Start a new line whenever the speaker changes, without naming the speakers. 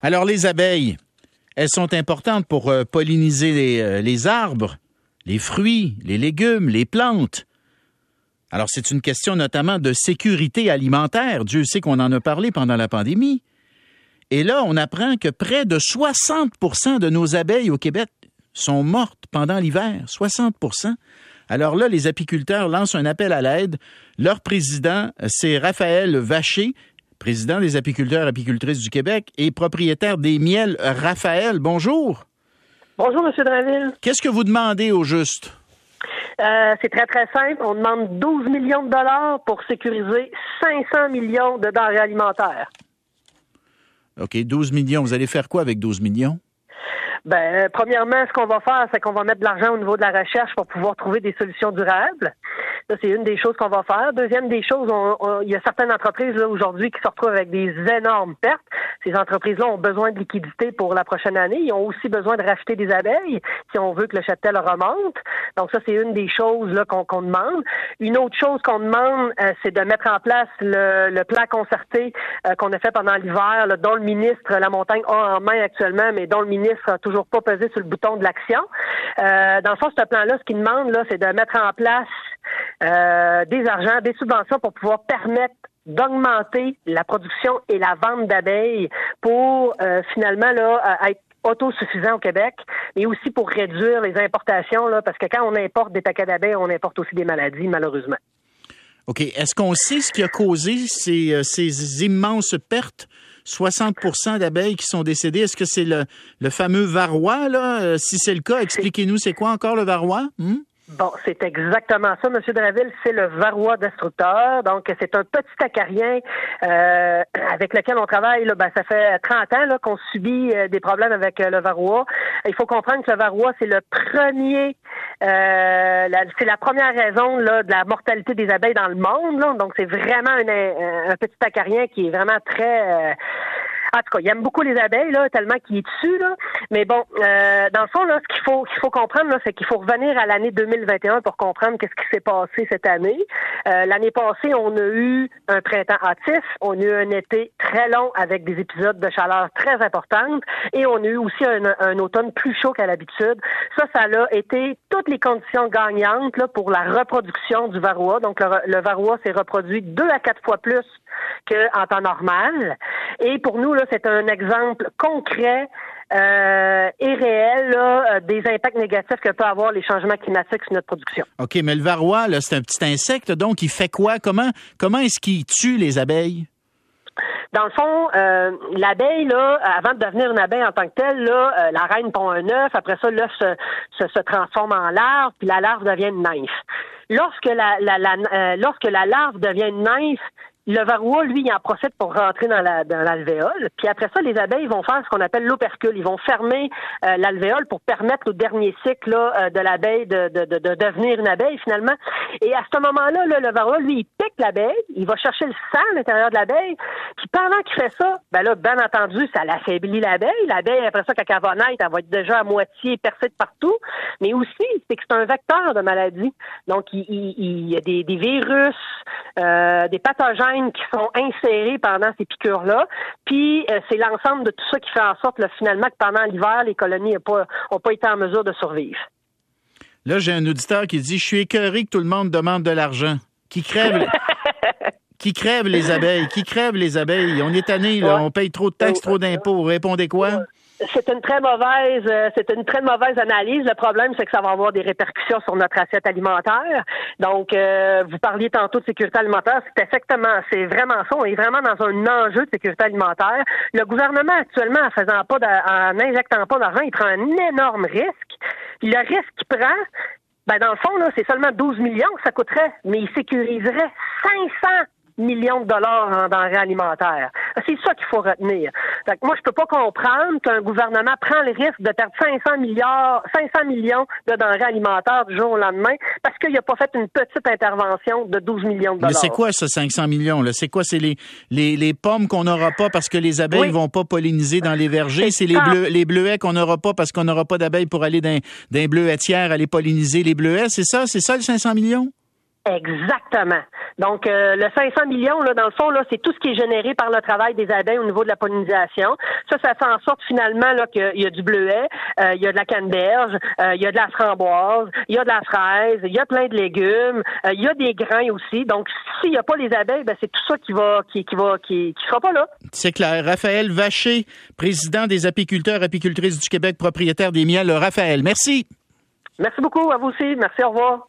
Alors les abeilles, elles sont importantes pour euh, polliniser les, euh, les, arbres, les fruits, les légumes, les plantes. Alors c'est une question notamment de sécurité alimentaire. Dieu sait qu'on en a parlé pendant la pandémie. Et là, on apprend que près de 60% de nos abeilles au Québec sont mortes pendant l'hiver. 60% alors là, les apiculteurs lancent un appel à l'aide. Leur président, c'est Raphaël Vacher président des apiculteurs et apicultrices du Québec et propriétaire des miels Raphaël. Bonjour.
Bonjour, M. Draville.
Qu'est-ce que vous demandez au juste?
Euh, c'est très, très simple. On demande 12 millions de dollars pour sécuriser 500 millions de denrées alimentaires.
OK, 12 millions. Vous allez faire quoi avec 12 millions?
Ben, premièrement, ce qu'on va faire, c'est qu'on va mettre de l'argent au niveau de la recherche pour pouvoir trouver des solutions durables. Ça, c'est une des choses qu'on va faire. Deuxième des choses, il y a certaines entreprises là aujourd'hui qui se retrouvent avec des énormes pertes. Ces entreprises-là ont besoin de liquidité pour la prochaine année. Ils ont aussi besoin de racheter des abeilles si on veut que le cheptel remonte. Donc ça, c'est une des choses là qu'on demande. Une autre chose qu'on demande, euh, c'est de mettre en place le, le plan concerté euh, qu'on a fait pendant l'hiver, dont le ministre La Montagne a en main actuellement, mais dont le ministre a toujours pas pesé sur le bouton de l'action. Euh, dans le fond, ce plan-là, ce qu'il demande, là, c'est de mettre en place euh, des argents, des subventions pour pouvoir permettre d'augmenter la production et la vente d'abeilles pour euh, finalement là, être autosuffisant au Québec, mais aussi pour réduire les importations, là, parce que quand on importe des paquets d'abeilles, on importe aussi des maladies, malheureusement.
OK. Est-ce qu'on sait ce qui a causé ces, euh, ces immenses pertes? 60% d'abeilles qui sont décédées. Est-ce que c'est le, le, fameux varroa, là? Si c'est le cas, expliquez-nous, c'est quoi encore le varroa? Hmm?
Bon, c'est exactement ça, Monsieur Draville. C'est le varroa destructeur. Donc, c'est un petit acarien euh, avec lequel on travaille. Là, ben, ça fait 30 ans qu'on subit euh, des problèmes avec euh, le varroa. Il faut comprendre que le varroa, c'est le premier, euh, c'est la première raison là, de la mortalité des abeilles dans le monde. Là. Donc, c'est vraiment un, un, petit acarien qui est vraiment très en tout cas, il aime beaucoup les abeilles, là, tellement qu'il est dessus, là. Mais bon, euh, dans le fond, là, ce qu'il faut qu'il faut comprendre, là, c'est qu'il faut revenir à l'année 2021 pour comprendre qu'est-ce qui s'est passé cette année. Euh, l'année passée, on a eu un printemps hâtif, on a eu un été très long avec des épisodes de chaleur très importantes, et on a eu aussi un, automne plus chaud qu'à l'habitude. Ça, ça a été toutes les conditions gagnantes là, pour la reproduction du varroa. Donc, le, le varroa s'est reproduit deux à quatre fois plus qu'en temps normal. Et pour nous, là, c'est un exemple concret euh, et réel euh, des impacts négatifs que peut avoir les changements climatiques sur notre production.
OK, mais le varroa, c'est un petit insecte, donc il fait quoi? Comment, comment est-ce qu'il tue les abeilles?
Dans le fond, euh, l'abeille, là, avant de devenir une abeille en tant que telle, là, la reine pond un œuf, après ça, l'œuf se, se, transforme en larve, puis la larve devient une nymphe. Lorsque la, la, lorsque la larve devient une nymphe, le varroa, lui, il en profite pour rentrer dans la dans l'alvéole. Puis après ça, les abeilles vont faire ce qu'on appelle l'opercule. Ils vont fermer euh, l'alvéole pour permettre au dernier cycle euh, de l'abeille de, de, de, devenir une abeille finalement. Et à ce moment-là, là, le varroa, lui, l'abeille, il va chercher le sang à l'intérieur de l'abeille. Puis pendant qu'il fait ça, ben là, bien entendu, ça l'affaiblit l'abeille. L'abeille, après ça, quand elle va naître, elle va être déjà à moitié percée de partout. Mais aussi, c'est que c'est un vecteur de maladie. Donc, il, y a des, des virus, euh, des pathogènes qui sont insérés pendant ces piqûres-là. Puis euh, c'est l'ensemble de tout ça qui fait en sorte finalement que pendant l'hiver, les colonies n'ont pas, pas été en mesure de survivre.
Là, j'ai un auditeur qui dit Je suis écœuré que tout le monde demande de l'argent. Qui crève. qui les abeilles? Qui crève les abeilles? On est tanné, là. On paye trop de taxes, trop d'impôts. Répondez quoi?
c'est une très mauvaise, euh, c'est une très mauvaise analyse. Le problème, c'est que ça va avoir des répercussions sur notre assiette alimentaire. Donc, euh, vous parliez tantôt de sécurité alimentaire, c'est effectivement, c'est vraiment ça. On est vraiment dans un enjeu de sécurité alimentaire. Le gouvernement actuellement, en faisant pas, en n'injectant pas d'argent, il prend un énorme risque. le risque qu'il prend, ben dans le fond, là, c'est seulement 12 millions que ça coûterait, mais il sécuriserait 500 millions de dollars en denrées alimentaires. C'est ça qu'il faut retenir. Fait moi, je peux pas comprendre qu'un gouvernement prend le risque de perdre 500 milliards, 500 millions de denrées alimentaires du jour au lendemain parce qu'il n'a pas fait une petite intervention de 12 millions de dollars.
Mais c'est quoi ce 500 millions là? C'est quoi? C'est les, les, les pommes qu'on n'aura pas parce que les abeilles vont pas polliniser dans les vergers. C'est les bleu, les bleuets qu'on n'aura pas parce qu'on n'aura pas d'abeilles pour aller dans les bleuetières aller polliniser les bleuets. C'est ça C'est ça le 500 millions?
Exactement. Donc, euh, le 500 millions, là, dans le fond, là, c'est tout ce qui est généré par le travail des abeilles au niveau de la pollinisation. Ça, ça fait en sorte finalement là qu'il y a du bleuet, euh, il y a de la canneberge, euh, il y a de la framboise, il y a de la fraise, il y a plein de légumes, il y a des grains aussi. Donc, s'il n'y a pas les abeilles, ben, c'est tout ça qui va, qui, qui va, qui, qui sera pas là.
C'est clair. Raphaël Vacher, président des apiculteurs apicultrices du Québec, propriétaire des miels. Raphaël, merci.
Merci beaucoup à vous aussi. Merci. Au revoir.